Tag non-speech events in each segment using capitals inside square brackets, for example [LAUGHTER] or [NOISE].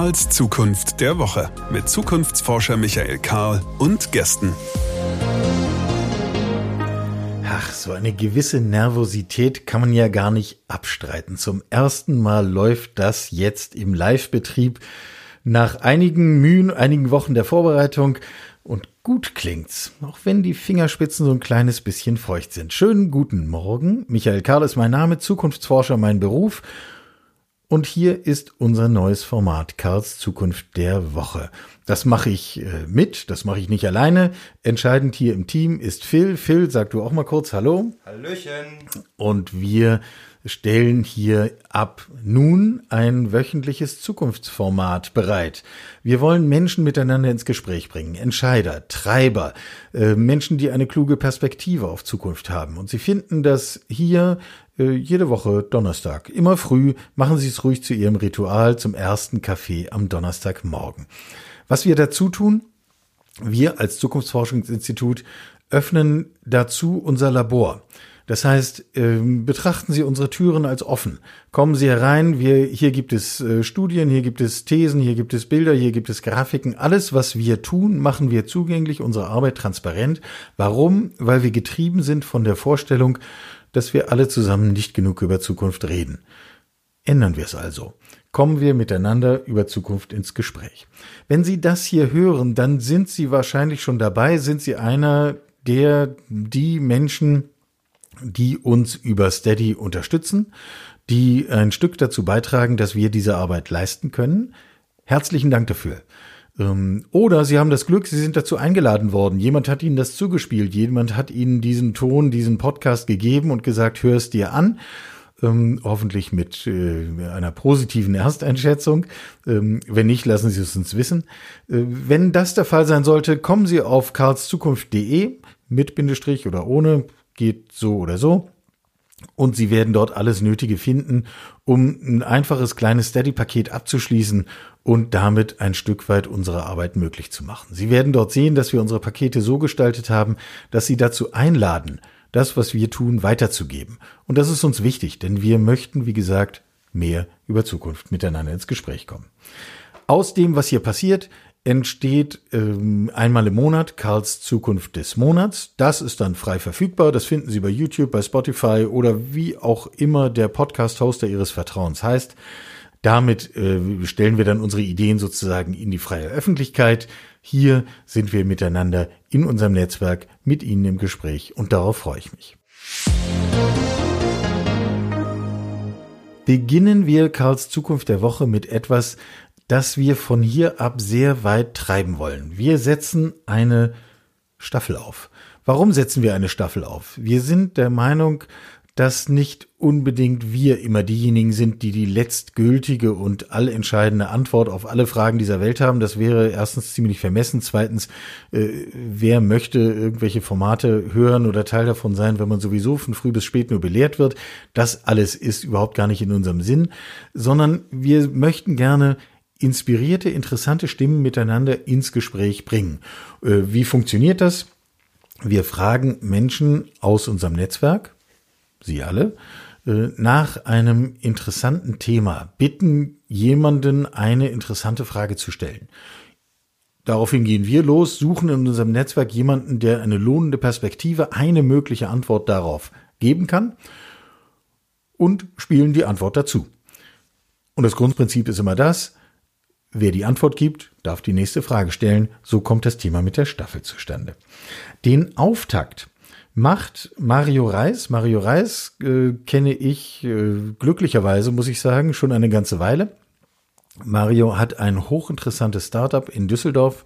Karls Zukunft der Woche mit Zukunftsforscher Michael Karl und Gästen. Ach, so eine gewisse Nervosität kann man ja gar nicht abstreiten. Zum ersten Mal läuft das jetzt im Live-Betrieb. Nach einigen Mühen, einigen Wochen der Vorbereitung und gut klingt's, auch wenn die Fingerspitzen so ein kleines bisschen feucht sind. Schönen guten Morgen. Michael Karl ist mein Name, Zukunftsforscher mein Beruf. Und hier ist unser neues Format, Karls Zukunft der Woche. Das mache ich äh, mit, das mache ich nicht alleine. Entscheidend hier im Team ist Phil. Phil, sag du auch mal kurz Hallo. Hallöchen. Und wir stellen hier ab nun ein wöchentliches Zukunftsformat bereit. Wir wollen Menschen miteinander ins Gespräch bringen, Entscheider, Treiber, äh, Menschen, die eine kluge Perspektive auf Zukunft haben. Und Sie finden das hier äh, jede Woche Donnerstag. Immer früh machen Sie es ruhig zu Ihrem Ritual zum ersten Kaffee am Donnerstagmorgen. Was wir dazu tun? Wir als Zukunftsforschungsinstitut öffnen dazu unser Labor. Das heißt, ähm, betrachten Sie unsere Türen als offen. Kommen Sie herein. Wir, hier gibt es äh, Studien, hier gibt es Thesen, hier gibt es Bilder, hier gibt es Grafiken. Alles, was wir tun, machen wir zugänglich, unsere Arbeit transparent. Warum? Weil wir getrieben sind von der Vorstellung, dass wir alle zusammen nicht genug über Zukunft reden. Ändern wir es also. Kommen wir miteinander über Zukunft ins Gespräch. Wenn Sie das hier hören, dann sind Sie wahrscheinlich schon dabei, sind Sie einer der, die Menschen, die uns über Steady unterstützen, die ein Stück dazu beitragen, dass wir diese Arbeit leisten können. Herzlichen Dank dafür. Ähm, oder Sie haben das Glück, Sie sind dazu eingeladen worden. Jemand hat Ihnen das zugespielt. Jemand hat Ihnen diesen Ton, diesen Podcast gegeben und gesagt, hör es dir an. Ähm, hoffentlich mit äh, einer positiven Ersteinschätzung. Ähm, wenn nicht, lassen Sie es uns wissen. Äh, wenn das der Fall sein sollte, kommen Sie auf karlszukunft.de mit Bindestrich oder ohne geht so oder so. Und Sie werden dort alles Nötige finden, um ein einfaches kleines Steady-Paket abzuschließen und damit ein Stück weit unsere Arbeit möglich zu machen. Sie werden dort sehen, dass wir unsere Pakete so gestaltet haben, dass Sie dazu einladen, das, was wir tun, weiterzugeben. Und das ist uns wichtig, denn wir möchten, wie gesagt, mehr über Zukunft miteinander ins Gespräch kommen. Aus dem, was hier passiert, entsteht ähm, einmal im Monat Karls Zukunft des Monats. Das ist dann frei verfügbar. Das finden Sie bei YouTube, bei Spotify oder wie auch immer der Podcast-Hoster Ihres Vertrauens heißt. Damit äh, stellen wir dann unsere Ideen sozusagen in die freie Öffentlichkeit. Hier sind wir miteinander in unserem Netzwerk mit Ihnen im Gespräch und darauf freue ich mich. Beginnen wir Karls Zukunft der Woche mit etwas, dass wir von hier ab sehr weit treiben wollen. Wir setzen eine Staffel auf. Warum setzen wir eine Staffel auf? Wir sind der Meinung, dass nicht unbedingt wir immer diejenigen sind, die die letztgültige und allentscheidende Antwort auf alle Fragen dieser Welt haben. Das wäre erstens ziemlich vermessen. Zweitens, äh, wer möchte irgendwelche Formate hören oder Teil davon sein, wenn man sowieso von früh bis spät nur belehrt wird? Das alles ist überhaupt gar nicht in unserem Sinn, sondern wir möchten gerne inspirierte, interessante Stimmen miteinander ins Gespräch bringen. Äh, wie funktioniert das? Wir fragen Menschen aus unserem Netzwerk, Sie alle, äh, nach einem interessanten Thema, bitten jemanden eine interessante Frage zu stellen. Daraufhin gehen wir los, suchen in unserem Netzwerk jemanden, der eine lohnende Perspektive, eine mögliche Antwort darauf geben kann und spielen die Antwort dazu. Und das Grundprinzip ist immer das, Wer die Antwort gibt, darf die nächste Frage stellen. So kommt das Thema mit der Staffel zustande. Den Auftakt macht Mario Reis. Mario Reis äh, kenne ich äh, glücklicherweise, muss ich sagen, schon eine ganze Weile. Mario hat ein hochinteressantes Startup in Düsseldorf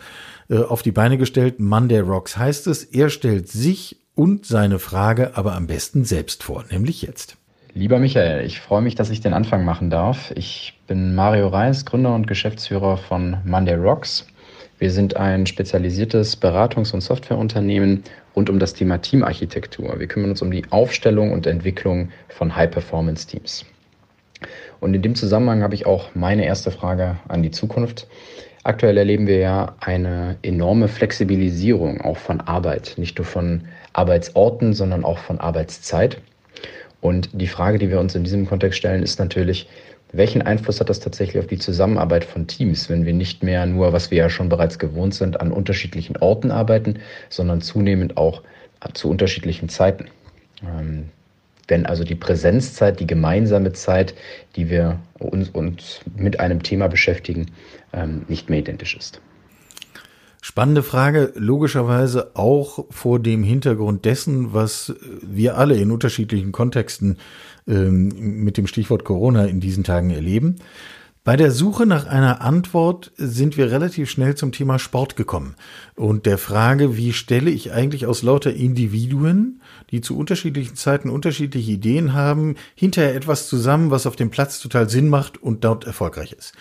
äh, auf die Beine gestellt. Monday Rocks heißt es. Er stellt sich und seine Frage aber am besten selbst vor, nämlich jetzt. Lieber Michael, ich freue mich, dass ich den Anfang machen darf. Ich bin Mario Reis, Gründer und Geschäftsführer von Monday Rocks. Wir sind ein spezialisiertes Beratungs- und Softwareunternehmen rund um das Thema Teamarchitektur. Wir kümmern uns um die Aufstellung und Entwicklung von High-Performance-Teams. Und in dem Zusammenhang habe ich auch meine erste Frage an die Zukunft. Aktuell erleben wir ja eine enorme Flexibilisierung auch von Arbeit, nicht nur von Arbeitsorten, sondern auch von Arbeitszeit. Und die Frage, die wir uns in diesem Kontext stellen, ist natürlich, welchen Einfluss hat das tatsächlich auf die Zusammenarbeit von Teams, wenn wir nicht mehr nur, was wir ja schon bereits gewohnt sind, an unterschiedlichen Orten arbeiten, sondern zunehmend auch zu unterschiedlichen Zeiten? Ähm, wenn also die Präsenzzeit, die gemeinsame Zeit, die wir uns, uns mit einem Thema beschäftigen, ähm, nicht mehr identisch ist. Spannende Frage, logischerweise auch vor dem Hintergrund dessen, was wir alle in unterschiedlichen Kontexten ähm, mit dem Stichwort Corona in diesen Tagen erleben. Bei der Suche nach einer Antwort sind wir relativ schnell zum Thema Sport gekommen und der Frage, wie stelle ich eigentlich aus lauter Individuen, die zu unterschiedlichen Zeiten unterschiedliche Ideen haben, hinterher etwas zusammen, was auf dem Platz total Sinn macht und dort erfolgreich ist.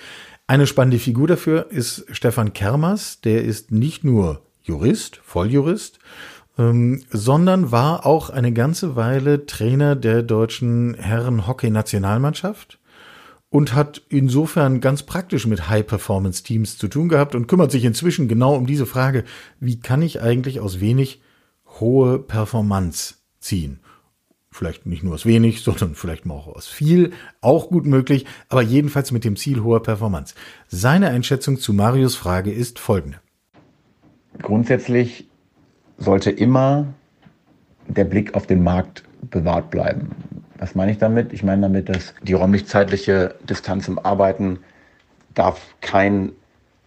Eine spannende Figur dafür ist Stefan Kermers, der ist nicht nur Jurist, Volljurist, ähm, sondern war auch eine ganze Weile Trainer der deutschen Herren-Hockey-Nationalmannschaft und hat insofern ganz praktisch mit High-Performance-Teams zu tun gehabt und kümmert sich inzwischen genau um diese Frage, wie kann ich eigentlich aus wenig hohe Performance ziehen? Vielleicht nicht nur aus wenig, sondern vielleicht mal auch aus viel, auch gut möglich, aber jedenfalls mit dem Ziel hoher Performance. Seine Einschätzung zu Marius Frage ist folgende. Grundsätzlich sollte immer der Blick auf den Markt bewahrt bleiben. Was meine ich damit? Ich meine damit, dass die räumlich-zeitliche Distanz im Arbeiten darf kein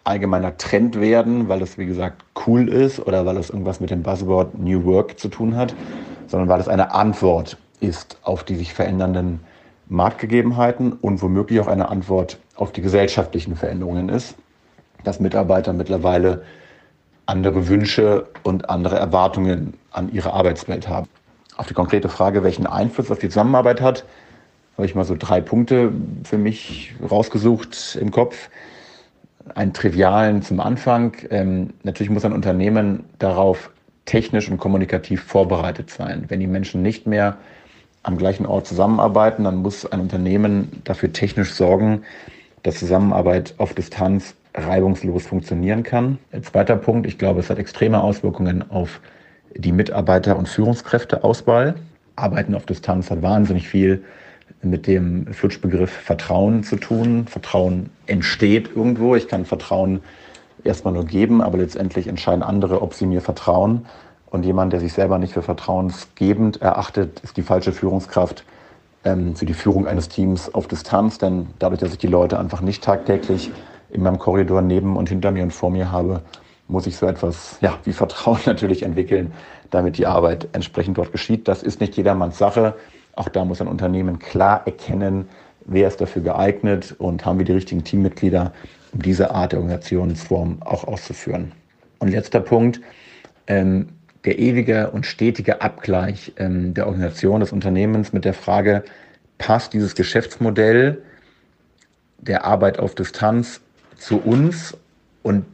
allgemeiner Trend werden, weil das, wie gesagt, cool ist oder weil es irgendwas mit dem Buzzword New Work zu tun hat, sondern weil es eine Antwort ist auf die sich verändernden Marktgegebenheiten und womöglich auch eine Antwort auf die gesellschaftlichen Veränderungen ist, dass Mitarbeiter mittlerweile andere Wünsche und andere Erwartungen an ihre Arbeitswelt haben. Auf die konkrete Frage, welchen Einfluss auf die Zusammenarbeit hat, habe ich mal so drei Punkte für mich rausgesucht im Kopf. Einen trivialen zum Anfang. Ähm, natürlich muss ein Unternehmen darauf technisch und kommunikativ vorbereitet sein. Wenn die Menschen nicht mehr am gleichen Ort zusammenarbeiten, dann muss ein Unternehmen dafür technisch sorgen, dass Zusammenarbeit auf Distanz reibungslos funktionieren kann. Ein zweiter Punkt, ich glaube, es hat extreme Auswirkungen auf die Mitarbeiter- und Führungskräfteauswahl. Arbeiten auf Distanz hat wahnsinnig viel mit dem Flutschbegriff Vertrauen zu tun. Vertrauen entsteht irgendwo. Ich kann Vertrauen erstmal nur geben, aber letztendlich entscheiden andere, ob sie mir vertrauen. Und jemand, der sich selber nicht für vertrauensgebend erachtet, ist die falsche Führungskraft ähm, für die Führung eines Teams auf Distanz. Denn dadurch, dass ich die Leute einfach nicht tagtäglich in meinem Korridor neben und hinter mir und vor mir habe, muss ich so etwas ja, wie Vertrauen [LAUGHS] natürlich entwickeln, damit die Arbeit entsprechend dort geschieht. Das ist nicht jedermanns Sache. Auch da muss ein Unternehmen klar erkennen, wer ist dafür geeignet und haben wir die richtigen Teammitglieder, um diese Art der Organisationsform auch auszuführen. Und letzter Punkt, ähm, der ewige und stetige Abgleich ähm, der Organisation des Unternehmens mit der Frage, passt dieses Geschäftsmodell der Arbeit auf Distanz zu uns und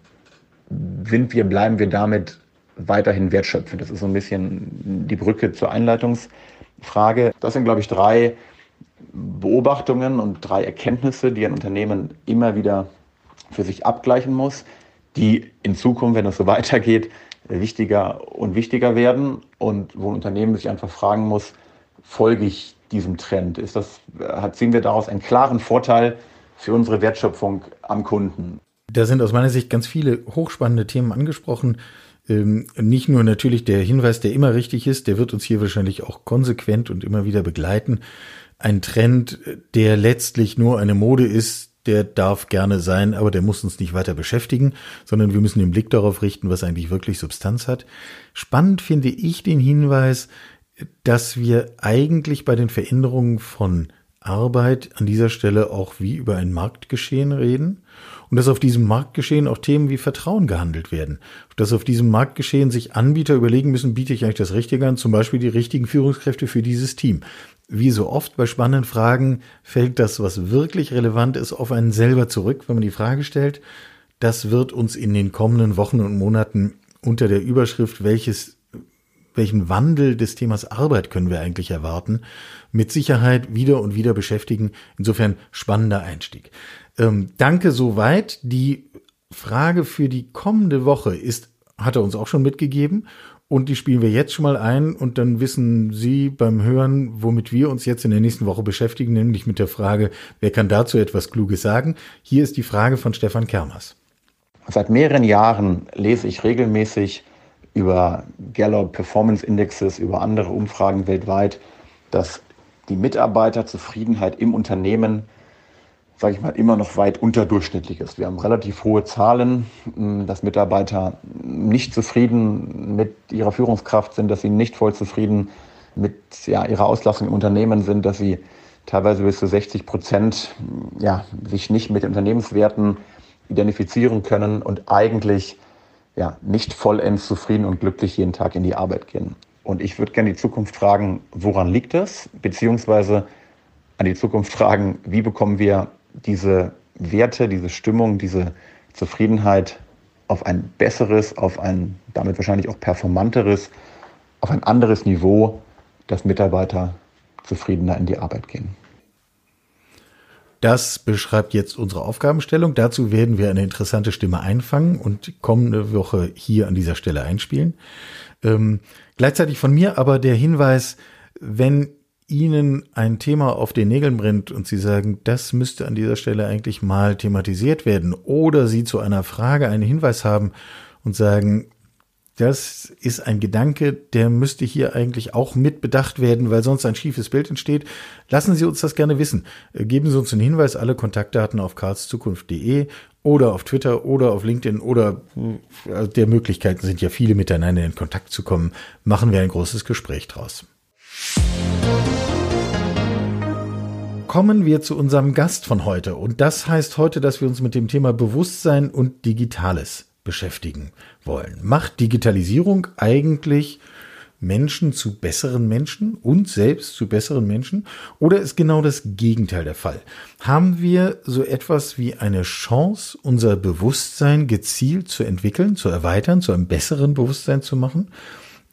sind wir, bleiben wir damit weiterhin wertschöpfend. Das ist so ein bisschen die Brücke zur Einleitungsfrage. Das sind, glaube ich, drei Beobachtungen und drei Erkenntnisse, die ein Unternehmen immer wieder für sich abgleichen muss, die in Zukunft, wenn es so [LAUGHS] weitergeht, wichtiger und wichtiger werden und wo ein Unternehmen sich einfach fragen muss, folge ich diesem Trend? Ist das, ziehen wir daraus einen klaren Vorteil für unsere Wertschöpfung am Kunden? Da sind aus meiner Sicht ganz viele hochspannende Themen angesprochen. Ähm, nicht nur natürlich der Hinweis, der immer richtig ist, der wird uns hier wahrscheinlich auch konsequent und immer wieder begleiten. Ein Trend, der letztlich nur eine Mode ist, der darf gerne sein, aber der muss uns nicht weiter beschäftigen, sondern wir müssen den Blick darauf richten, was eigentlich wirklich Substanz hat. Spannend finde ich den Hinweis, dass wir eigentlich bei den Veränderungen von Arbeit an dieser Stelle auch wie über ein Marktgeschehen reden und dass auf diesem Marktgeschehen auch Themen wie Vertrauen gehandelt werden. Dass auf diesem Marktgeschehen sich Anbieter überlegen müssen, biete ich eigentlich das Richtige an, zum Beispiel die richtigen Führungskräfte für dieses Team. Wie so oft bei spannenden Fragen fällt das, was wirklich relevant ist, auf einen selber zurück, wenn man die Frage stellt. Das wird uns in den kommenden Wochen und Monaten unter der Überschrift, welches welchen Wandel des Themas Arbeit können wir eigentlich erwarten, mit Sicherheit wieder und wieder beschäftigen. Insofern spannender Einstieg. Ähm, danke soweit. Die Frage für die kommende Woche ist, hat er uns auch schon mitgegeben. Und die spielen wir jetzt schon mal ein und dann wissen Sie beim Hören, womit wir uns jetzt in der nächsten Woche beschäftigen, nämlich mit der Frage, wer kann dazu etwas Kluges sagen? Hier ist die Frage von Stefan Kermers. Seit mehreren Jahren lese ich regelmäßig über Gallup Performance Indexes, über andere Umfragen weltweit, dass die Mitarbeiterzufriedenheit im Unternehmen sage ich mal, immer noch weit unterdurchschnittlich ist. Wir haben relativ hohe Zahlen, hm, dass Mitarbeiter nicht zufrieden mit ihrer Führungskraft sind, dass sie nicht voll zufrieden mit ja, ihrer Auslastung im Unternehmen sind, dass sie teilweise bis zu 60 Prozent ja, sich nicht mit Unternehmenswerten identifizieren können und eigentlich ja, nicht vollends zufrieden und glücklich jeden Tag in die Arbeit gehen. Und ich würde gerne die Zukunft fragen, woran liegt das? Beziehungsweise an die Zukunft fragen, wie bekommen wir diese Werte, diese Stimmung, diese Zufriedenheit auf ein besseres, auf ein damit wahrscheinlich auch performanteres, auf ein anderes Niveau, dass Mitarbeiter zufriedener in die Arbeit gehen. Das beschreibt jetzt unsere Aufgabenstellung. Dazu werden wir eine interessante Stimme einfangen und kommende Woche hier an dieser Stelle einspielen. Ähm, gleichzeitig von mir aber der Hinweis, wenn Ihnen ein Thema auf den Nägeln brennt und Sie sagen, das müsste an dieser Stelle eigentlich mal thematisiert werden oder Sie zu einer Frage einen Hinweis haben und sagen, das ist ein Gedanke, der müsste hier eigentlich auch mit bedacht werden, weil sonst ein schiefes Bild entsteht. Lassen Sie uns das gerne wissen. Geben Sie uns einen Hinweis, alle Kontaktdaten auf karlszukunft.de oder auf Twitter oder auf LinkedIn oder äh, der Möglichkeiten sind ja viele miteinander in Kontakt zu kommen. Machen wir ein großes Gespräch draus. Kommen wir zu unserem Gast von heute. Und das heißt heute, dass wir uns mit dem Thema Bewusstsein und Digitales beschäftigen wollen. Macht Digitalisierung eigentlich Menschen zu besseren Menschen und selbst zu besseren Menschen? Oder ist genau das Gegenteil der Fall? Haben wir so etwas wie eine Chance, unser Bewusstsein gezielt zu entwickeln, zu erweitern, zu einem besseren Bewusstsein zu machen?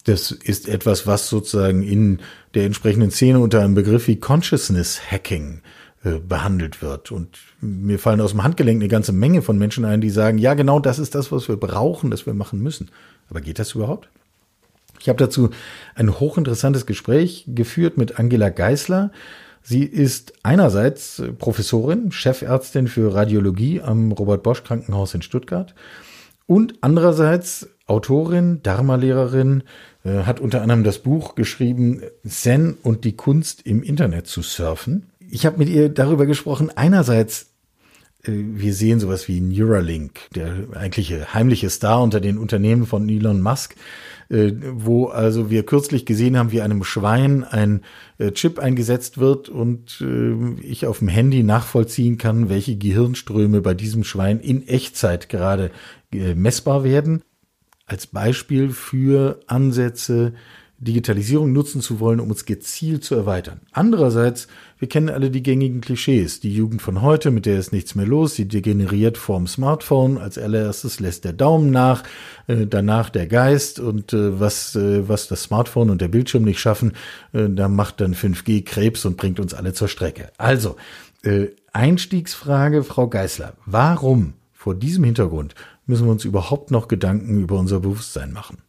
Das ist etwas, was sozusagen in der entsprechenden Szene unter einem Begriff wie Consciousness Hacking äh, behandelt wird. Und mir fallen aus dem Handgelenk eine ganze Menge von Menschen ein, die sagen, ja, genau das ist das, was wir brauchen, das wir machen müssen. Aber geht das überhaupt? Ich habe dazu ein hochinteressantes Gespräch geführt mit Angela Geisler. Sie ist einerseits Professorin, Chefärztin für Radiologie am Robert Bosch Krankenhaus in Stuttgart und andererseits Autorin, Dharma-Lehrerin, äh, hat unter anderem das Buch geschrieben, Zen und die Kunst im Internet zu surfen. Ich habe mit ihr darüber gesprochen, einerseits äh, wir sehen sowas wie Neuralink, der eigentliche heimliche Star unter den Unternehmen von Elon Musk, äh, wo also wir kürzlich gesehen haben, wie einem Schwein ein Chip eingesetzt wird und ich auf dem Handy nachvollziehen kann, welche Gehirnströme bei diesem Schwein in Echtzeit gerade messbar werden als Beispiel für Ansätze, Digitalisierung nutzen zu wollen, um uns gezielt zu erweitern. Andererseits, wir kennen alle die gängigen Klischees. Die Jugend von heute, mit der ist nichts mehr los, sie degeneriert vorm Smartphone. Als allererstes lässt der Daumen nach, äh, danach der Geist und äh, was, äh, was das Smartphone und der Bildschirm nicht schaffen, da macht dann 5G Krebs und bringt uns alle zur Strecke. Also, Einstiegsfrage, Frau Geißler. Warum vor diesem Hintergrund müssen wir uns überhaupt noch Gedanken über unser Bewusstsein machen?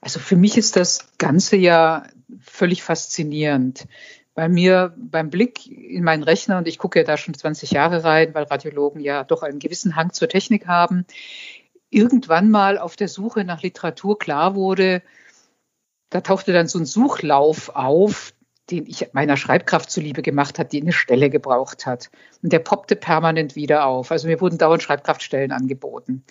Also für mich ist das Ganze ja völlig faszinierend. Bei mir beim Blick in meinen Rechner, und ich gucke ja da schon 20 Jahre rein, weil Radiologen ja doch einen gewissen Hang zur Technik haben, irgendwann mal auf der Suche nach Literatur klar wurde, da tauchte dann so ein Suchlauf auf, den ich meiner Schreibkraft zuliebe gemacht hat, die eine Stelle gebraucht hat. Und der poppte permanent wieder auf. Also mir wurden dauernd Schreibkraftstellen angeboten.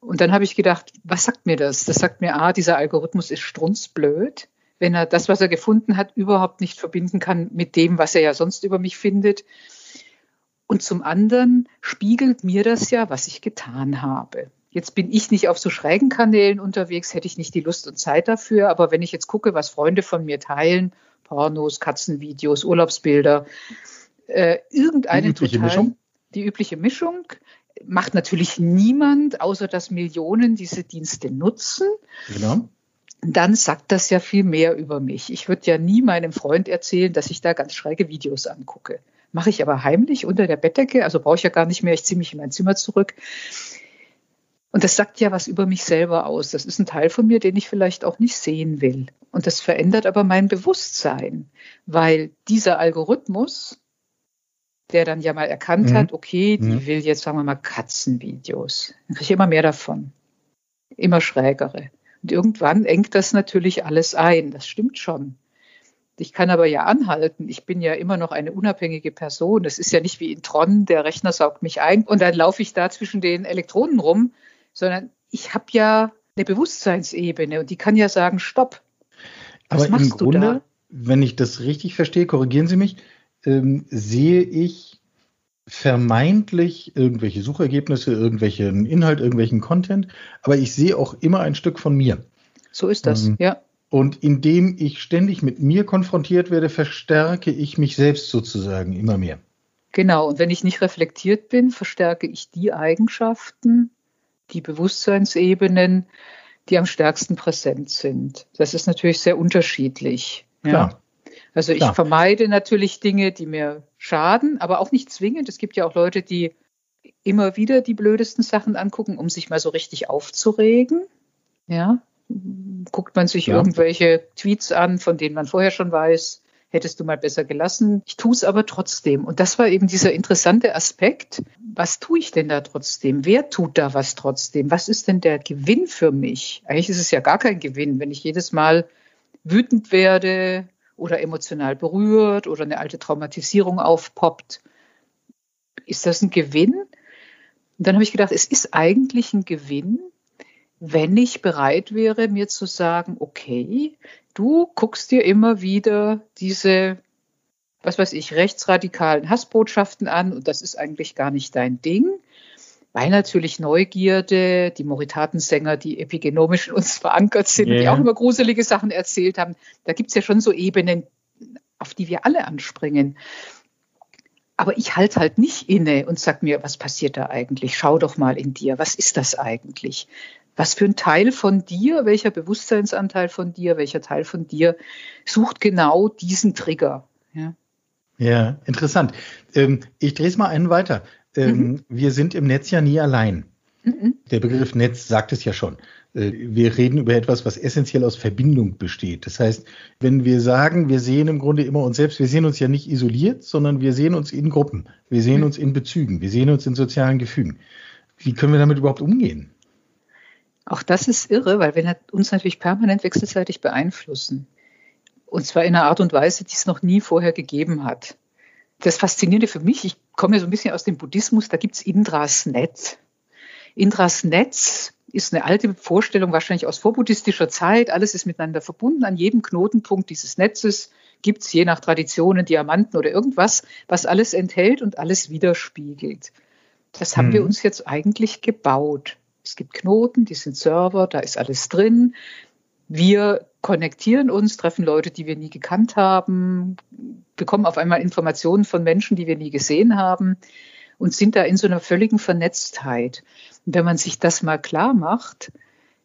Und dann habe ich gedacht, was sagt mir das? Das sagt mir, ah, dieser Algorithmus ist strunzblöd, wenn er das, was er gefunden hat, überhaupt nicht verbinden kann mit dem, was er ja sonst über mich findet. Und zum anderen spiegelt mir das ja, was ich getan habe. Jetzt bin ich nicht auf so schrägen Kanälen unterwegs, hätte ich nicht die Lust und Zeit dafür. Aber wenn ich jetzt gucke, was Freunde von mir teilen Pornos, Katzenvideos, Urlaubsbilder, äh, irgendeine die übliche total, Mischung? Die übliche Mischung macht natürlich niemand, außer dass Millionen diese Dienste nutzen. Genau. Dann sagt das ja viel mehr über mich. Ich würde ja nie meinem Freund erzählen, dass ich da ganz schräge Videos angucke. Mache ich aber heimlich unter der Bettdecke, also brauche ich ja gar nicht mehr, ich ziehe mich in mein Zimmer zurück. Und das sagt ja was über mich selber aus. Das ist ein Teil von mir, den ich vielleicht auch nicht sehen will. Und das verändert aber mein Bewusstsein, weil dieser Algorithmus, der dann ja mal erkannt mhm. hat, okay, die mhm. will jetzt, sagen wir mal, Katzenvideos. Dann kriege ich immer mehr davon. Immer schrägere. Und irgendwann engt das natürlich alles ein. Das stimmt schon. Ich kann aber ja anhalten. Ich bin ja immer noch eine unabhängige Person. Das ist ja nicht wie in Tron, der Rechner saugt mich ein und dann laufe ich da zwischen den Elektronen rum, sondern ich habe ja eine Bewusstseinsebene und die kann ja sagen, stopp. Was aber im Grunde, wenn ich das richtig verstehe, korrigieren Sie mich, ähm, sehe ich vermeintlich irgendwelche Suchergebnisse, irgendwelchen Inhalt, irgendwelchen Content, aber ich sehe auch immer ein Stück von mir. So ist das, ähm, ja. Und indem ich ständig mit mir konfrontiert werde, verstärke ich mich selbst sozusagen immer mehr. Genau, und wenn ich nicht reflektiert bin, verstärke ich die Eigenschaften, die Bewusstseinsebenen, die am stärksten präsent sind. Das ist natürlich sehr unterschiedlich. Ja. Also ich Klar. vermeide natürlich Dinge, die mir schaden, aber auch nicht zwingend. Es gibt ja auch Leute, die immer wieder die blödesten Sachen angucken, um sich mal so richtig aufzuregen. Ja, guckt man sich ja. irgendwelche Tweets an, von denen man vorher schon weiß, hättest du mal besser gelassen. Ich tue es aber trotzdem. Und das war eben dieser interessante Aspekt. Was tue ich denn da trotzdem? Wer tut da was trotzdem? Was ist denn der Gewinn für mich? Eigentlich ist es ja gar kein Gewinn, wenn ich jedes Mal wütend werde oder emotional berührt oder eine alte Traumatisierung aufpoppt. Ist das ein Gewinn? Und dann habe ich gedacht, es ist eigentlich ein Gewinn, wenn ich bereit wäre, mir zu sagen, okay, du guckst dir immer wieder diese, was weiß ich, rechtsradikalen Hassbotschaften an und das ist eigentlich gar nicht dein Ding, weil natürlich Neugierde, die Moritatensänger, die epigenomisch in uns verankert sind, yeah. die auch immer gruselige Sachen erzählt haben, da gibt's ja schon so Ebenen, auf die wir alle anspringen. Aber ich halte halt nicht inne und sag mir, was passiert da eigentlich? Schau doch mal in dir, was ist das eigentlich? Was für ein Teil von dir, welcher Bewusstseinsanteil von dir, welcher Teil von dir sucht genau diesen Trigger? Ja, ja interessant. Ähm, ich drehe es mal einen weiter. Ähm, mhm. Wir sind im Netz ja nie allein. Mhm. Der Begriff Netz sagt es ja schon. Äh, wir reden über etwas, was essentiell aus Verbindung besteht. Das heißt, wenn wir sagen, wir sehen im Grunde immer uns selbst, wir sehen uns ja nicht isoliert, sondern wir sehen uns in Gruppen, wir sehen mhm. uns in Bezügen, wir sehen uns in sozialen Gefügen. Wie können wir damit überhaupt umgehen? Auch das ist irre, weil wir uns natürlich permanent wechselseitig beeinflussen. Und zwar in einer Art und Weise, die es noch nie vorher gegeben hat. Das Faszinierende für mich, ich komme ja so ein bisschen aus dem Buddhismus, da gibt es Indras Netz. Indras Netz ist eine alte Vorstellung, wahrscheinlich aus vorbuddhistischer Zeit. Alles ist miteinander verbunden. An jedem Knotenpunkt dieses Netzes gibt es je nach Traditionen Diamanten oder irgendwas, was alles enthält und alles widerspiegelt. Das haben hm. wir uns jetzt eigentlich gebaut. Es gibt Knoten, die sind Server, da ist alles drin. Wir konnektieren uns, treffen Leute, die wir nie gekannt haben, bekommen auf einmal Informationen von Menschen, die wir nie gesehen haben und sind da in so einer völligen Vernetztheit. Und wenn man sich das mal klar macht,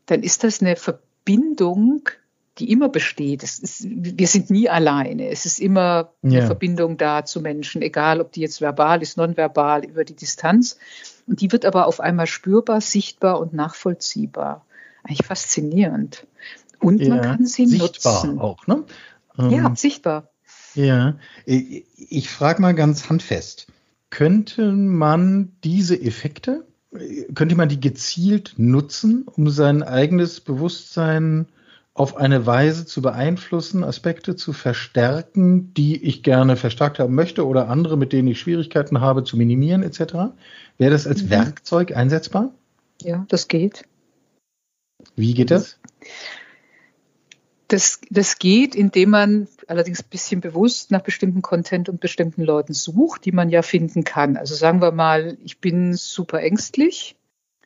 dann ist das eine Verbindung, die immer besteht. Ist, wir sind nie alleine. Es ist immer eine ja. Verbindung da zu Menschen, egal ob die jetzt verbal ist, nonverbal, über die Distanz. Und die wird aber auf einmal spürbar, sichtbar und nachvollziehbar. Eigentlich faszinierend. Und ja, man kann sie sichtbar nutzen. auch, ne? Ähm, ja, sichtbar. Ja, ich, ich frage mal ganz handfest. Könnte man diese Effekte, könnte man die gezielt nutzen, um sein eigenes Bewusstsein auf eine Weise zu beeinflussen, Aspekte zu verstärken, die ich gerne verstärkt haben möchte oder andere, mit denen ich Schwierigkeiten habe, zu minimieren etc. Wäre das als mhm. Werkzeug einsetzbar? Ja, das geht. Wie geht das? Das, das geht, indem man allerdings ein bisschen bewusst nach bestimmten Content und bestimmten Leuten sucht, die man ja finden kann. Also sagen wir mal, ich bin super ängstlich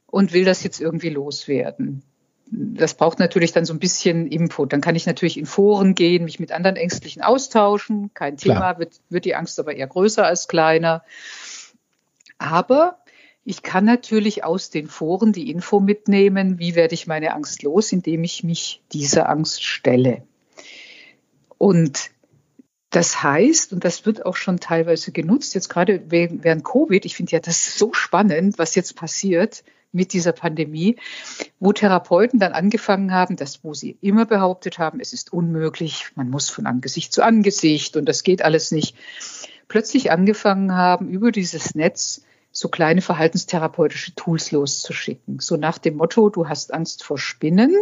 und will das jetzt irgendwie loswerden das braucht natürlich dann so ein bisschen Input. Dann kann ich natürlich in Foren gehen, mich mit anderen Ängstlichen austauschen. Kein Thema, wird, wird die Angst aber eher größer als kleiner. Aber ich kann natürlich aus den Foren die Info mitnehmen, wie werde ich meine Angst los, indem ich mich dieser Angst stelle. Und das heißt, und das wird auch schon teilweise genutzt, jetzt gerade während Covid, ich finde ja das so spannend, was jetzt passiert, mit dieser Pandemie, wo Therapeuten dann angefangen haben, das, wo sie immer behauptet haben, es ist unmöglich, man muss von Angesicht zu Angesicht und das geht alles nicht, plötzlich angefangen haben, über dieses Netz so kleine verhaltenstherapeutische Tools loszuschicken. So nach dem Motto, du hast Angst vor Spinnen,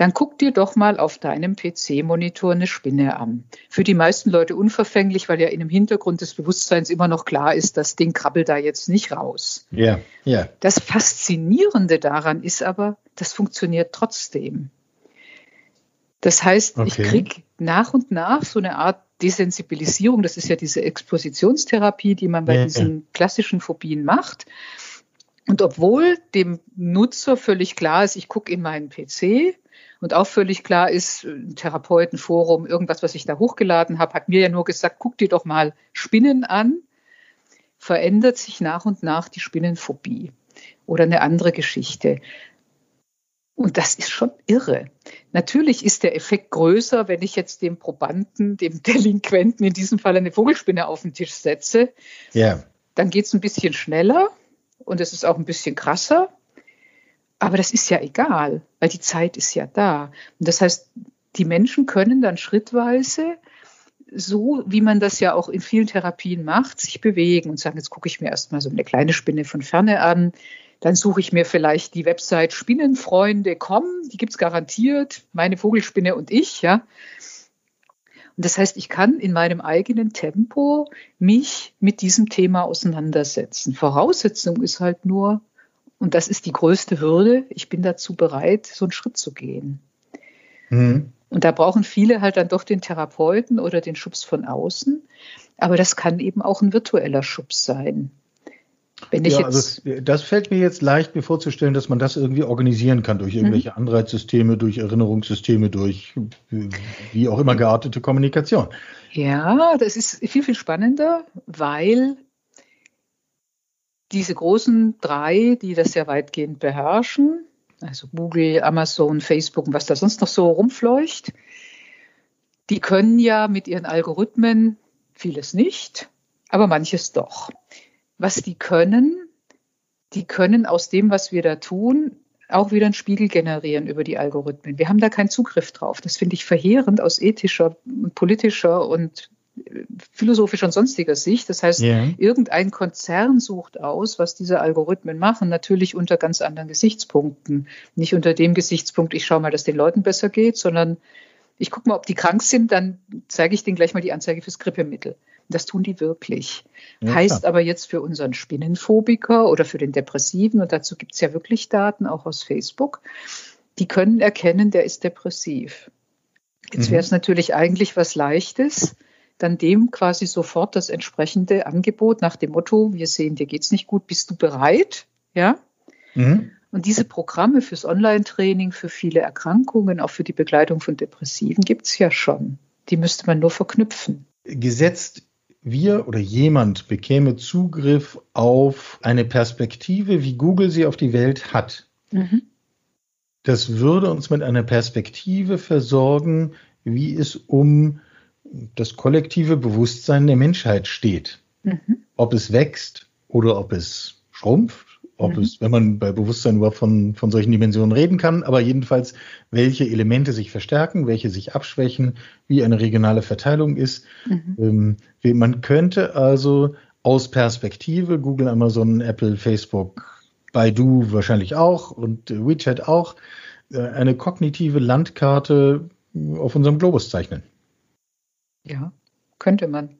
dann guck dir doch mal auf deinem PC-Monitor eine Spinne an. Für die meisten Leute unverfänglich, weil ja in dem Hintergrund des Bewusstseins immer noch klar ist, das Ding krabbelt da jetzt nicht raus. Ja, yeah, ja. Yeah. Das Faszinierende daran ist aber, das funktioniert trotzdem. Das heißt, okay. ich kriege nach und nach so eine Art Desensibilisierung. Das ist ja diese Expositionstherapie, die man bei ja, diesen klassischen Phobien macht. Und obwohl dem Nutzer völlig klar ist, ich gucke in meinen PC, und auch völlig klar ist, ein Therapeutenforum, irgendwas, was ich da hochgeladen habe, hat mir ja nur gesagt, guck dir doch mal Spinnen an. Verändert sich nach und nach die Spinnenphobie oder eine andere Geschichte. Und das ist schon irre. Natürlich ist der Effekt größer, wenn ich jetzt dem Probanden, dem [LAUGHS] Delinquenten in diesem Fall eine Vogelspinne auf den Tisch setze. Ja. Dann geht es ein bisschen schneller und es ist auch ein bisschen krasser. Aber das ist ja egal, weil die Zeit ist ja da. Und das heißt, die Menschen können dann schrittweise so, wie man das ja auch in vielen Therapien macht, sich bewegen und sagen, jetzt gucke ich mir erstmal so eine kleine Spinne von ferne an. Dann suche ich mir vielleicht die Website Spinnenfreunde.com, die gibt's garantiert, meine Vogelspinne und ich, ja. Und das heißt, ich kann in meinem eigenen Tempo mich mit diesem Thema auseinandersetzen. Voraussetzung ist halt nur, und das ist die größte Hürde. Ich bin dazu bereit, so einen Schritt zu gehen. Mhm. Und da brauchen viele halt dann doch den Therapeuten oder den Schubs von außen. Aber das kann eben auch ein virtueller Schubs sein. Wenn ich ja, jetzt also das fällt mir jetzt leicht, mir vorzustellen, dass man das irgendwie organisieren kann durch irgendwelche mhm. Anreizsysteme, durch Erinnerungssysteme, durch wie auch immer geartete Kommunikation. Ja, das ist viel, viel spannender, weil diese großen drei, die das ja weitgehend beherrschen, also Google, Amazon, Facebook und was da sonst noch so rumfleucht, die können ja mit ihren Algorithmen vieles nicht, aber manches doch. Was die können, die können aus dem, was wir da tun, auch wieder einen Spiegel generieren über die Algorithmen. Wir haben da keinen Zugriff drauf. Das finde ich verheerend aus ethischer und politischer und philosophischer und sonstiger Sicht. Das heißt, yeah. irgendein Konzern sucht aus, was diese Algorithmen machen, natürlich unter ganz anderen Gesichtspunkten. Nicht unter dem Gesichtspunkt, ich schaue mal, dass den Leuten besser geht, sondern ich gucke mal, ob die krank sind, dann zeige ich denen gleich mal die Anzeige fürs Grippemittel. Das tun die wirklich. Ja, heißt aber jetzt für unseren Spinnenphobiker oder für den Depressiven, und dazu gibt es ja wirklich Daten auch aus Facebook, die können erkennen, der ist depressiv. Jetzt mhm. wäre es natürlich eigentlich was Leichtes, dann dem quasi sofort das entsprechende Angebot nach dem Motto, wir sehen, dir geht's nicht gut, bist du bereit? Ja. Mhm. Und diese Programme fürs Online-Training, für viele Erkrankungen, auch für die Begleitung von Depressiven gibt's ja schon. Die müsste man nur verknüpfen. Gesetzt wir oder jemand bekäme Zugriff auf eine Perspektive, wie Google sie auf die Welt hat. Mhm. Das würde uns mit einer Perspektive versorgen, wie es um das kollektive Bewusstsein der Menschheit steht. Mhm. Ob es wächst oder ob es schrumpft, ob mhm. es, wenn man bei Bewusstsein überhaupt von, von solchen Dimensionen reden kann, aber jedenfalls, welche Elemente sich verstärken, welche sich abschwächen, wie eine regionale Verteilung ist. Mhm. Ähm, man könnte also aus Perspektive Google, Amazon, Apple, Facebook, Baidu wahrscheinlich auch und WeChat auch, äh, eine kognitive Landkarte auf unserem Globus zeichnen. Ja, könnte man.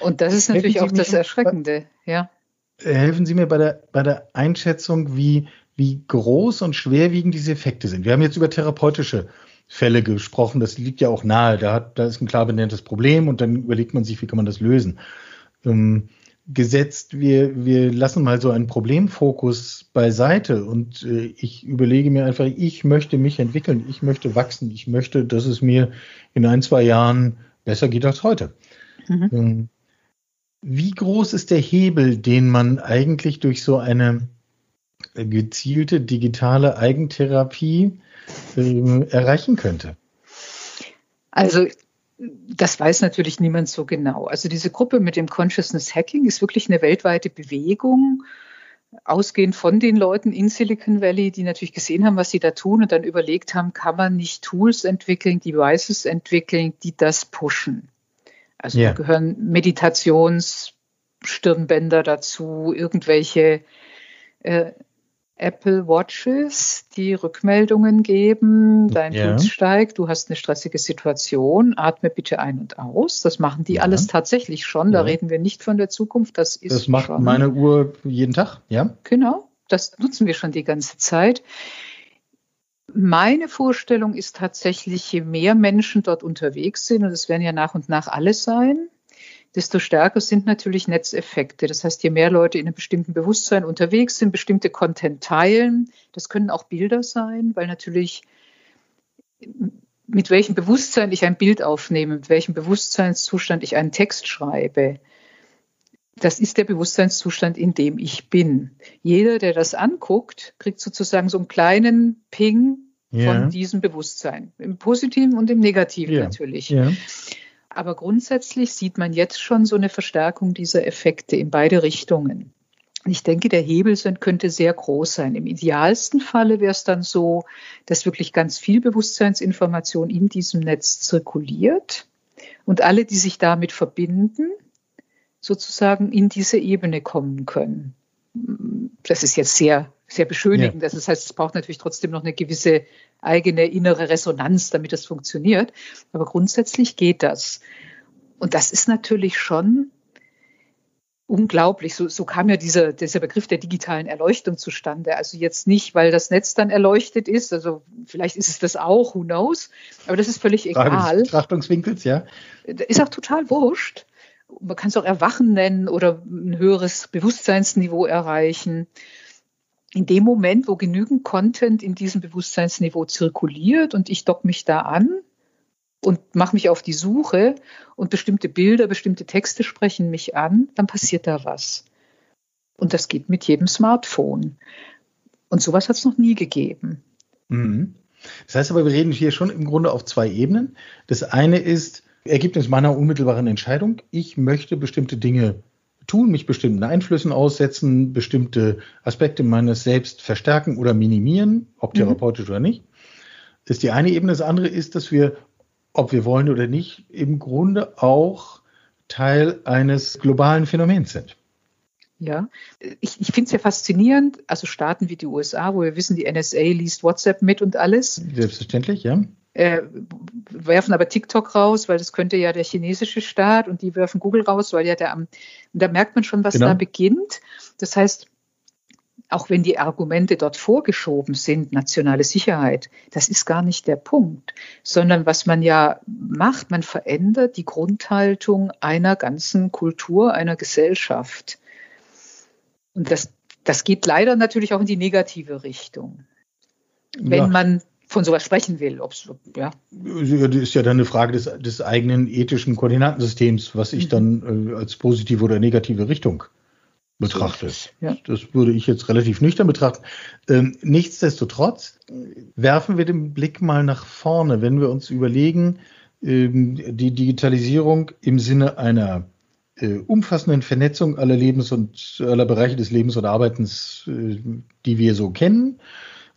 Und das ist natürlich auch das Erschreckende, ja. Helfen Sie mir bei der, bei der Einschätzung, wie, wie groß und schwerwiegend diese Effekte sind. Wir haben jetzt über therapeutische Fälle gesprochen, das liegt ja auch nahe. Da, hat, da ist ein klar benanntes Problem und dann überlegt man sich, wie kann man das lösen. Ähm, gesetzt, wir, wir lassen mal so einen Problemfokus beiseite und äh, ich überlege mir einfach, ich möchte mich entwickeln, ich möchte wachsen, ich möchte, dass es mir in ein, zwei Jahren besser geht als heute. Mhm. Ähm, wie groß ist der Hebel, den man eigentlich durch so eine gezielte digitale Eigentherapie äh, erreichen könnte? Also das weiß natürlich niemand so genau. Also diese Gruppe mit dem Consciousness Hacking ist wirklich eine weltweite Bewegung. ausgehend von den Leuten in Silicon Valley, die natürlich gesehen haben, was sie da tun und dann überlegt haben, kann man nicht Tools entwickeln, Devices entwickeln, die das pushen. Also yeah. da gehören Meditationsstirnbänder dazu, irgendwelche äh, Apple Watches, die Rückmeldungen geben, dein ja. Puls steigt, du hast eine stressige Situation, atme bitte ein und aus. Das machen die ja. alles tatsächlich schon. Da ja. reden wir nicht von der Zukunft. Das ist Das macht schon. meine Uhr jeden Tag, ja? Genau. Das nutzen wir schon die ganze Zeit. Meine Vorstellung ist tatsächlich, je mehr Menschen dort unterwegs sind, und es werden ja nach und nach alle sein, desto stärker sind natürlich Netzeffekte. Das heißt, je mehr Leute in einem bestimmten Bewusstsein unterwegs sind, bestimmte Content teilen, das können auch Bilder sein, weil natürlich mit welchem Bewusstsein ich ein Bild aufnehme, mit welchem Bewusstseinszustand ich einen Text schreibe, das ist der Bewusstseinszustand, in dem ich bin. Jeder, der das anguckt, kriegt sozusagen so einen kleinen Ping ja. von diesem Bewusstsein. Im Positiven und im Negativen ja. natürlich. Ja. Aber grundsätzlich sieht man jetzt schon so eine Verstärkung dieser Effekte in beide Richtungen. Ich denke, der Hebel könnte sehr groß sein. Im idealsten Falle wäre es dann so, dass wirklich ganz viel Bewusstseinsinformation in diesem Netz zirkuliert und alle, die sich damit verbinden, sozusagen in diese Ebene kommen können. Das ist jetzt sehr, sehr beschönigend. Ja. Das heißt, es braucht natürlich trotzdem noch eine gewisse eigene innere Resonanz, damit das funktioniert. Aber grundsätzlich geht das. Und das ist natürlich schon unglaublich. So, so kam ja dieser, dieser Begriff der digitalen Erleuchtung zustande. Also jetzt nicht, weil das Netz dann erleuchtet ist. Also vielleicht ist es das auch, who knows. Aber das ist völlig egal. Frage des Betrachtungswinkels, ja. Ist auch total wurscht. Man kann es auch Erwachen nennen oder ein höheres Bewusstseinsniveau erreichen in dem Moment, wo genügend Content in diesem Bewusstseinsniveau zirkuliert und ich dock mich da an und mache mich auf die Suche und bestimmte Bilder, bestimmte Texte sprechen mich an, dann passiert da was. Und das geht mit jedem Smartphone. Und sowas hat es noch nie gegeben. Mhm. Das heißt aber, wir reden hier schon im Grunde auf zwei Ebenen. Das eine ist Ergebnis meiner unmittelbaren Entscheidung. Ich möchte bestimmte Dinge tun, mich bestimmten Einflüssen aussetzen, bestimmte Aspekte meines Selbst verstärken oder minimieren, ob mhm. therapeutisch mhm. oder nicht. Das ist die eine Ebene. Das andere ist, dass wir, ob wir wollen oder nicht, im Grunde auch Teil eines globalen Phänomens sind. Ja, ich, ich finde es ja faszinierend. Also Staaten wie die USA, wo wir wissen, die NSA liest WhatsApp mit und alles. Selbstverständlich, ja äh, werfen aber TikTok raus, weil das könnte ja der chinesische Staat und die werfen Google raus, weil ja der am, und da merkt man schon, was genau. da beginnt. Das heißt, auch wenn die Argumente dort vorgeschoben sind, nationale Sicherheit, das ist gar nicht der Punkt, sondern was man ja macht, man verändert die Grundhaltung einer ganzen Kultur, einer Gesellschaft. Und das, das geht leider natürlich auch in die negative Richtung. Wenn ja. man von sowas sprechen will. Ob's, ja. Das ist ja dann eine Frage des, des eigenen ethischen Koordinatensystems, was ich mhm. dann äh, als positive oder negative Richtung betrachte. So ja. Das würde ich jetzt relativ nüchtern betrachten. Ähm, nichtsdestotrotz werfen wir den Blick mal nach vorne, wenn wir uns überlegen, ähm, die Digitalisierung im Sinne einer äh, umfassenden Vernetzung aller Lebens- und aller Bereiche des Lebens und Arbeitens, äh, die wir so kennen,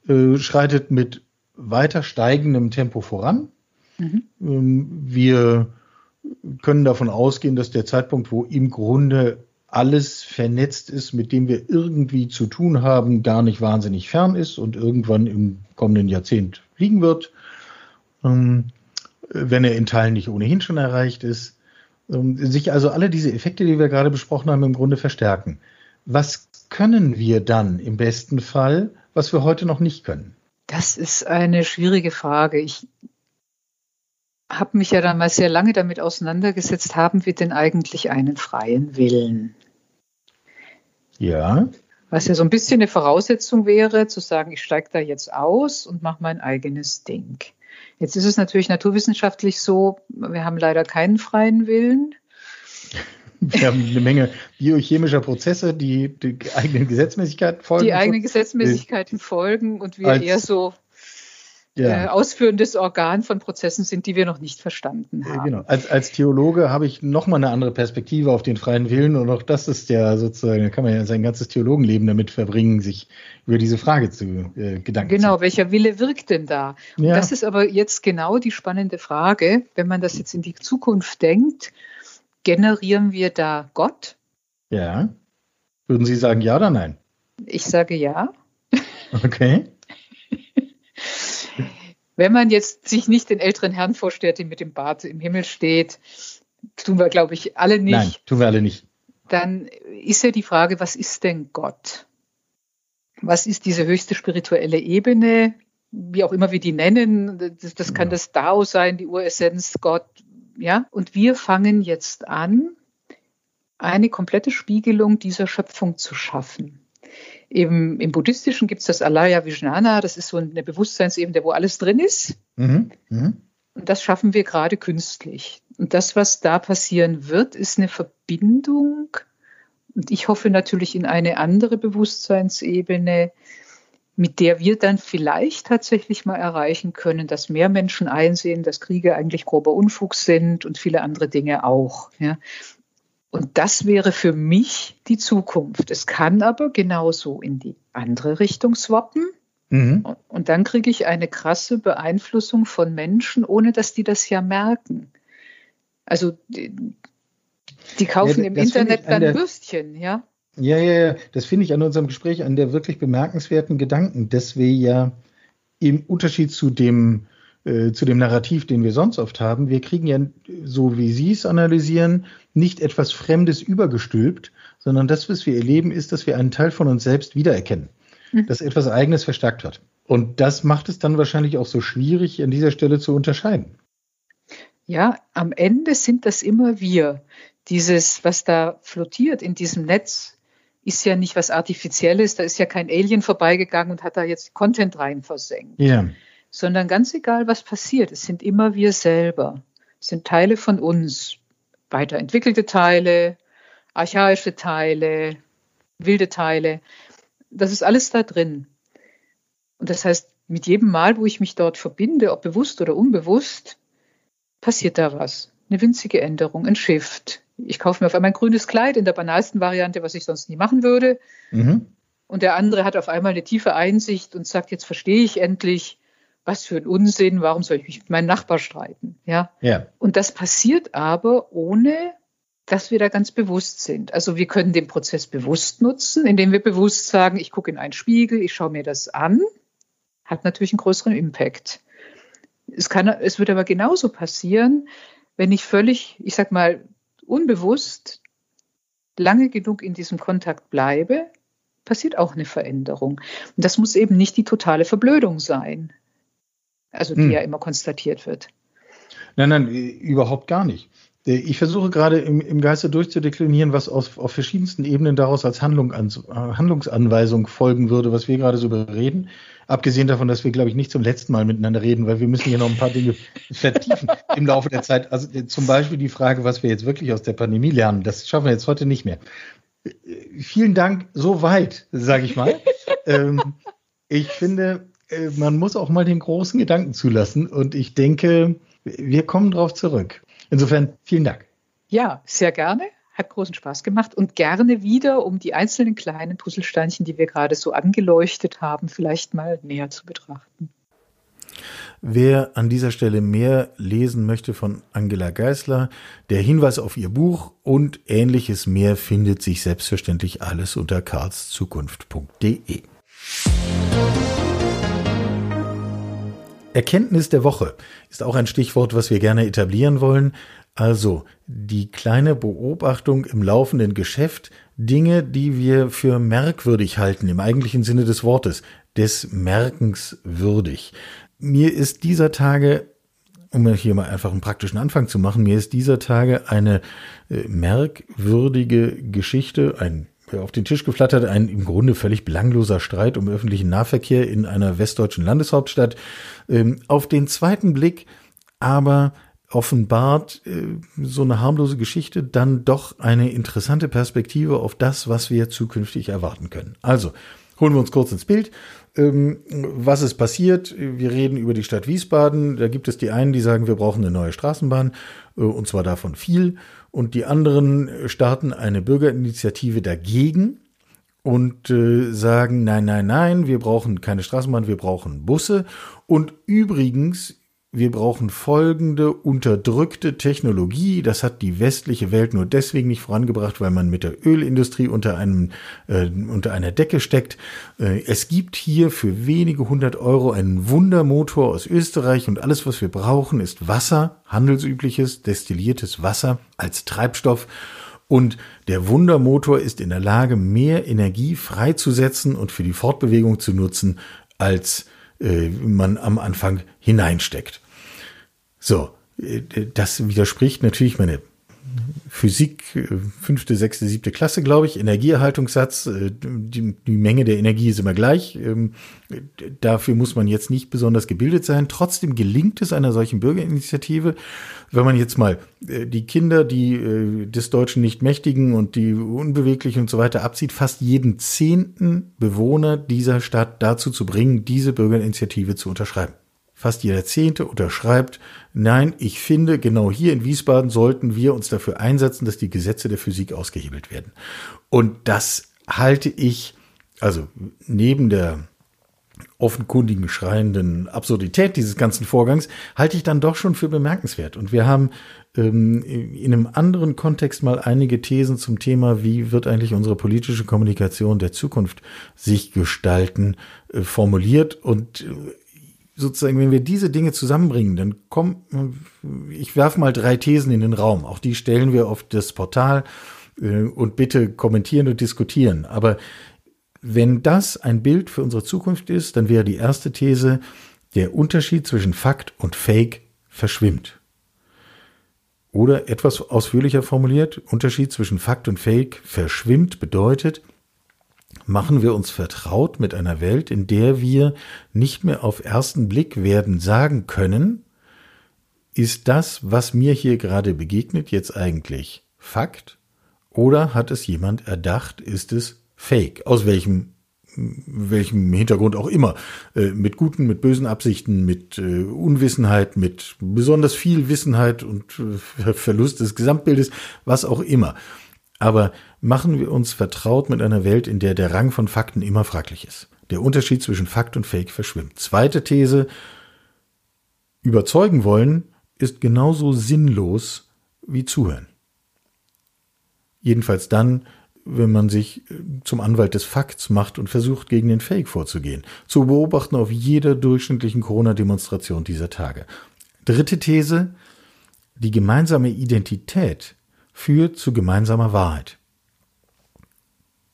äh, schreitet mit weiter steigendem Tempo voran. Mhm. Ähm, wir können davon ausgehen, dass der Zeitpunkt, wo im Grunde alles vernetzt ist, mit dem wir irgendwie zu tun haben, gar nicht wahnsinnig fern ist und irgendwann im kommenden Jahrzehnt liegen wird, ähm, wenn er in Teilen nicht ohnehin schon erreicht ist. Ähm, sich also alle diese Effekte, die wir gerade besprochen haben, im Grunde verstärken. Was können wir dann im besten Fall, was wir heute noch nicht können? Das ist eine schwierige Frage. Ich habe mich ja dann mal sehr lange damit auseinandergesetzt, haben wir denn eigentlich einen freien Willen? Ja. Was ja so ein bisschen eine Voraussetzung wäre, zu sagen, ich steige da jetzt aus und mache mein eigenes Ding. Jetzt ist es natürlich naturwissenschaftlich so, wir haben leider keinen freien Willen. Wir haben eine Menge biochemischer Prozesse, die die eigenen Gesetzmäßigkeiten folgen. Die eigenen Gesetzmäßigkeiten folgen und wir eher so ja. äh, ausführendes Organ von Prozessen sind, die wir noch nicht verstanden haben. Genau. Als, als Theologe habe ich noch mal eine andere Perspektive auf den freien Willen und auch das ist ja sozusagen, da kann man ja sein ganzes Theologenleben damit verbringen, sich über diese Frage zu äh, Gedanken Genau, zu. welcher Wille wirkt denn da? Ja. das ist aber jetzt genau die spannende Frage, wenn man das jetzt in die Zukunft denkt, generieren wir da Gott? Ja. Würden Sie sagen ja oder nein? Ich sage ja. Okay. [LAUGHS] Wenn man jetzt sich nicht den älteren Herrn vorstellt, der mit dem Bart im Himmel steht, tun wir, glaube ich, alle nicht. Nein, tun wir alle nicht. Dann ist ja die Frage, was ist denn Gott? Was ist diese höchste spirituelle Ebene? Wie auch immer wir die nennen, das, das kann das Dao sein, die Uressenz, Gott, ja. Und wir fangen jetzt an, eine komplette Spiegelung dieser Schöpfung zu schaffen. Eben im Buddhistischen gibt es das Alaya Vijnana, das ist so eine Bewusstseinsebene, wo alles drin ist. Mhm. Mhm. Und das schaffen wir gerade künstlich. Und das, was da passieren wird, ist eine Verbindung. Und ich hoffe natürlich in eine andere Bewusstseinsebene, mit der wir dann vielleicht tatsächlich mal erreichen können, dass mehr Menschen einsehen, dass Kriege eigentlich grober Unfug sind und viele andere Dinge auch. Ja. Und das wäre für mich die Zukunft. Es kann aber genauso in die andere Richtung swappen. Mhm. Und dann kriege ich eine krasse Beeinflussung von Menschen, ohne dass die das ja merken. Also die, die kaufen ja, im Internet dann Würstchen, ja? Ja, ja, ja. Das finde ich an unserem Gespräch an der wirklich bemerkenswerten Gedanken, dass wir ja im Unterschied zu dem äh, zu dem Narrativ, den wir sonst oft haben. Wir kriegen ja, so wie Sie es analysieren, nicht etwas Fremdes übergestülpt, sondern das, was wir erleben, ist, dass wir einen Teil von uns selbst wiedererkennen, mhm. dass etwas Eigenes verstärkt wird. Und das macht es dann wahrscheinlich auch so schwierig, an dieser Stelle zu unterscheiden. Ja, am Ende sind das immer wir. Dieses, was da flottiert in diesem Netz, ist ja nicht was Artifizielles. Da ist ja kein Alien vorbeigegangen und hat da jetzt Content rein versenkt. Ja sondern ganz egal, was passiert, es sind immer wir selber, es sind Teile von uns, weiterentwickelte Teile, archaische Teile, wilde Teile, das ist alles da drin. Und das heißt, mit jedem Mal, wo ich mich dort verbinde, ob bewusst oder unbewusst, passiert da was. Eine winzige Änderung, ein Shift. Ich kaufe mir auf einmal ein grünes Kleid in der banalsten Variante, was ich sonst nie machen würde. Mhm. Und der andere hat auf einmal eine tiefe Einsicht und sagt, jetzt verstehe ich endlich, was für ein Unsinn, warum soll ich mich mit meinem Nachbar streiten? Ja. ja. Und das passiert aber ohne, dass wir da ganz bewusst sind. Also wir können den Prozess bewusst nutzen, indem wir bewusst sagen, ich gucke in einen Spiegel, ich schaue mir das an, hat natürlich einen größeren Impact. Es kann, es wird aber genauso passieren, wenn ich völlig, ich sag mal, unbewusst lange genug in diesem Kontakt bleibe, passiert auch eine Veränderung. Und das muss eben nicht die totale Verblödung sein also die hm. ja immer konstatiert wird. Nein, nein, überhaupt gar nicht. Ich versuche gerade im, im Geiste durchzudeklinieren, was aus, auf verschiedensten Ebenen daraus als Handlung an, Handlungsanweisung folgen würde, was wir gerade so bereden. Abgesehen davon, dass wir, glaube ich, nicht zum letzten Mal miteinander reden, weil wir müssen hier noch ein paar Dinge [LAUGHS] vertiefen im Laufe der Zeit. Also äh, zum Beispiel die Frage, was wir jetzt wirklich aus der Pandemie lernen, das schaffen wir jetzt heute nicht mehr. Äh, vielen Dank so weit, sage ich mal. [LAUGHS] ähm, ich finde, äh, man muss auch mal den großen Gedanken zulassen und ich denke, wir kommen darauf zurück. Insofern vielen Dank. Ja, sehr gerne. Hat großen Spaß gemacht und gerne wieder, um die einzelnen kleinen Puzzlesteinchen, die wir gerade so angeleuchtet haben, vielleicht mal näher zu betrachten. Wer an dieser Stelle mehr lesen möchte von Angela Geisler, der Hinweis auf ihr Buch und ähnliches mehr findet sich selbstverständlich alles unter karlszukunft.de. Erkenntnis der Woche ist auch ein Stichwort, was wir gerne etablieren wollen. Also die kleine Beobachtung im laufenden Geschäft, Dinge, die wir für merkwürdig halten, im eigentlichen Sinne des Wortes, des Merkens würdig. Mir ist dieser Tage, um hier mal einfach einen praktischen Anfang zu machen, mir ist dieser Tage eine äh, merkwürdige Geschichte, ein auf den Tisch geflattert, ein im Grunde völlig belangloser Streit um öffentlichen Nahverkehr in einer westdeutschen Landeshauptstadt. Ähm, auf den zweiten Blick aber offenbart äh, so eine harmlose Geschichte dann doch eine interessante Perspektive auf das, was wir zukünftig erwarten können. Also, holen wir uns kurz ins Bild. Ähm, was ist passiert? Wir reden über die Stadt Wiesbaden. Da gibt es die einen, die sagen, wir brauchen eine neue Straßenbahn, äh, und zwar davon viel. Und die anderen starten eine Bürgerinitiative dagegen und äh, sagen, nein, nein, nein, wir brauchen keine Straßenbahn, wir brauchen Busse. Und übrigens, wir brauchen folgende unterdrückte Technologie. Das hat die westliche Welt nur deswegen nicht vorangebracht, weil man mit der Ölindustrie unter einem äh, unter einer Decke steckt. Äh, es gibt hier für wenige hundert Euro einen Wundermotor aus Österreich und alles, was wir brauchen, ist Wasser, handelsübliches destilliertes Wasser als Treibstoff. Und der Wundermotor ist in der Lage, mehr Energie freizusetzen und für die Fortbewegung zu nutzen, als äh, man am Anfang hineinsteckt. So, äh, das widerspricht natürlich meine Physik, äh, fünfte, sechste, siebte Klasse, glaube ich, Energieerhaltungssatz, äh, die, die, Menge der Energie ist immer gleich. Ähm, dafür muss man jetzt nicht besonders gebildet sein. Trotzdem gelingt es einer solchen Bürgerinitiative, wenn man jetzt mal die Kinder, die des Deutschen nicht mächtigen und die unbeweglich und so weiter abzieht, fast jeden zehnten Bewohner dieser Stadt dazu zu bringen, diese Bürgerinitiative zu unterschreiben fast jeder Zehnte unterschreibt, nein, ich finde, genau hier in Wiesbaden sollten wir uns dafür einsetzen, dass die Gesetze der Physik ausgehebelt werden. Und das halte ich, also neben der offenkundigen, schreienden Absurdität dieses ganzen Vorgangs, halte ich dann doch schon für bemerkenswert. Und wir haben ähm, in einem anderen Kontext mal einige Thesen zum Thema, wie wird eigentlich unsere politische Kommunikation der Zukunft sich gestalten, äh, formuliert. Und äh, sozusagen, wenn wir diese Dinge zusammenbringen, dann kommt, ich werfe mal drei Thesen in den Raum. Auch die stellen wir auf das Portal äh, und bitte kommentieren und diskutieren. Aber wenn das ein Bild für unsere Zukunft ist, dann wäre die erste These, der Unterschied zwischen Fakt und Fake verschwimmt. Oder etwas ausführlicher formuliert, Unterschied zwischen Fakt und Fake verschwimmt bedeutet, machen wir uns vertraut mit einer Welt, in der wir nicht mehr auf ersten Blick werden sagen können, ist das, was mir hier gerade begegnet, jetzt eigentlich Fakt? Oder hat es jemand erdacht, ist es Fake? Aus welchem, welchem Hintergrund auch immer. Äh, mit guten, mit bösen Absichten, mit äh, Unwissenheit, mit besonders viel Wissenheit und äh, Verlust des Gesamtbildes, was auch immer. Aber machen wir uns vertraut mit einer Welt, in der der Rang von Fakten immer fraglich ist. Der Unterschied zwischen Fakt und Fake verschwimmt. Zweite These, überzeugen wollen ist genauso sinnlos wie zuhören. Jedenfalls dann, wenn man sich äh, zum Anwalt des Fakts macht und versucht, gegen den Fake vorzugehen. Zu beobachten auf jeder durchschnittlichen Corona-Demonstration dieser Tage. Dritte These, die gemeinsame Identität führt zu gemeinsamer Wahrheit.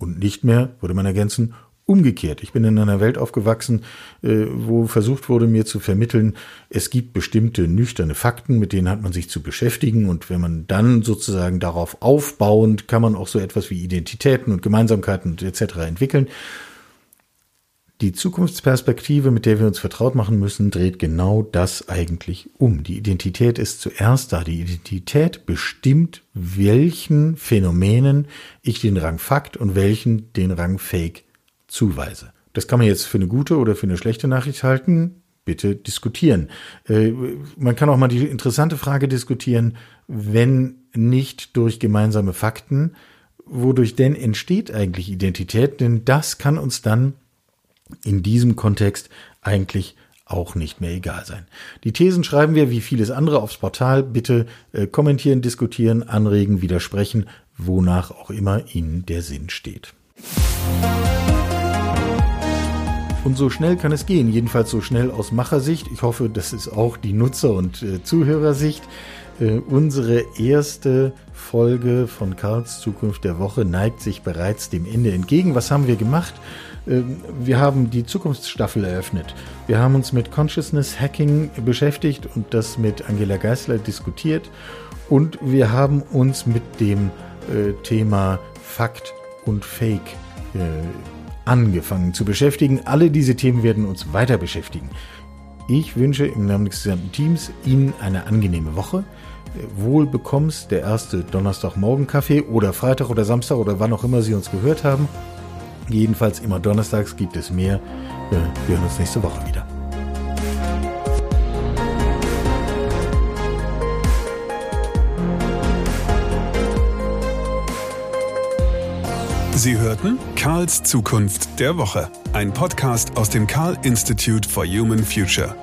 Und nicht mehr, würde man ergänzen, umgekehrt. Ich bin in einer Welt aufgewachsen, äh, wo versucht wurde, mir zu vermitteln, es gibt bestimmte nüchterne Fakten, mit denen hat man sich zu beschäftigen. Und wenn man dann sozusagen darauf aufbauend, kann man auch so etwas wie Identitäten und Gemeinsamkeiten etc. entwickeln. Die Zukunftsperspektive, mit der wir uns vertraut machen müssen, dreht genau das eigentlich um. Die Identität ist zuerst da. Die Identität bestimmt, welchen Phänomenen ich den Rang Fakt und welchen den Rang Fake zuweise. Das kann man jetzt für eine gute oder für eine schlechte Nachricht halten. Bitte diskutieren. Äh, man kann auch mal die interessante Frage diskutieren, wenn nicht durch gemeinsame Fakten, wodurch denn entsteht eigentlich Identität? Denn das kann uns dann in diesem Kontext eigentlich auch nicht mehr egal sein. Die Thesen schreiben wir wie vieles andere aufs Portal. Bitte äh, kommentieren, diskutieren, anregen, widersprechen, wonach auch immer Ihnen der Sinn steht. Und so schnell kann es gehen, jedenfalls so schnell aus Machersicht. Ich hoffe, das ist auch die Nutzer- und äh, Zuhörersicht. Äh, unsere erste Folge von Karls Zukunft der Woche neigt sich bereits dem Ende entgegen. Was haben wir gemacht? Ähm, wir haben die Zukunftsstaffel eröffnet. Wir haben uns mit Consciousness Hacking beschäftigt und das mit Angela Geisler diskutiert. Und wir haben uns mit dem äh, Thema Fakt und Fake äh, angefangen zu beschäftigen. Alle diese Themen werden uns weiter beschäftigen. Ich wünsche im Namen des gesamten Teams Ihnen eine angenehme Woche. Wohl bekommst der erste Donnerstagmorgen Kaffee oder Freitag oder Samstag oder wann auch immer Sie uns gehört haben. Jedenfalls immer donnerstags gibt es mehr. Wir hören uns nächste Woche wieder. Sie hörten Karls Zukunft der Woche, ein Podcast aus dem Karl Institute for Human Future.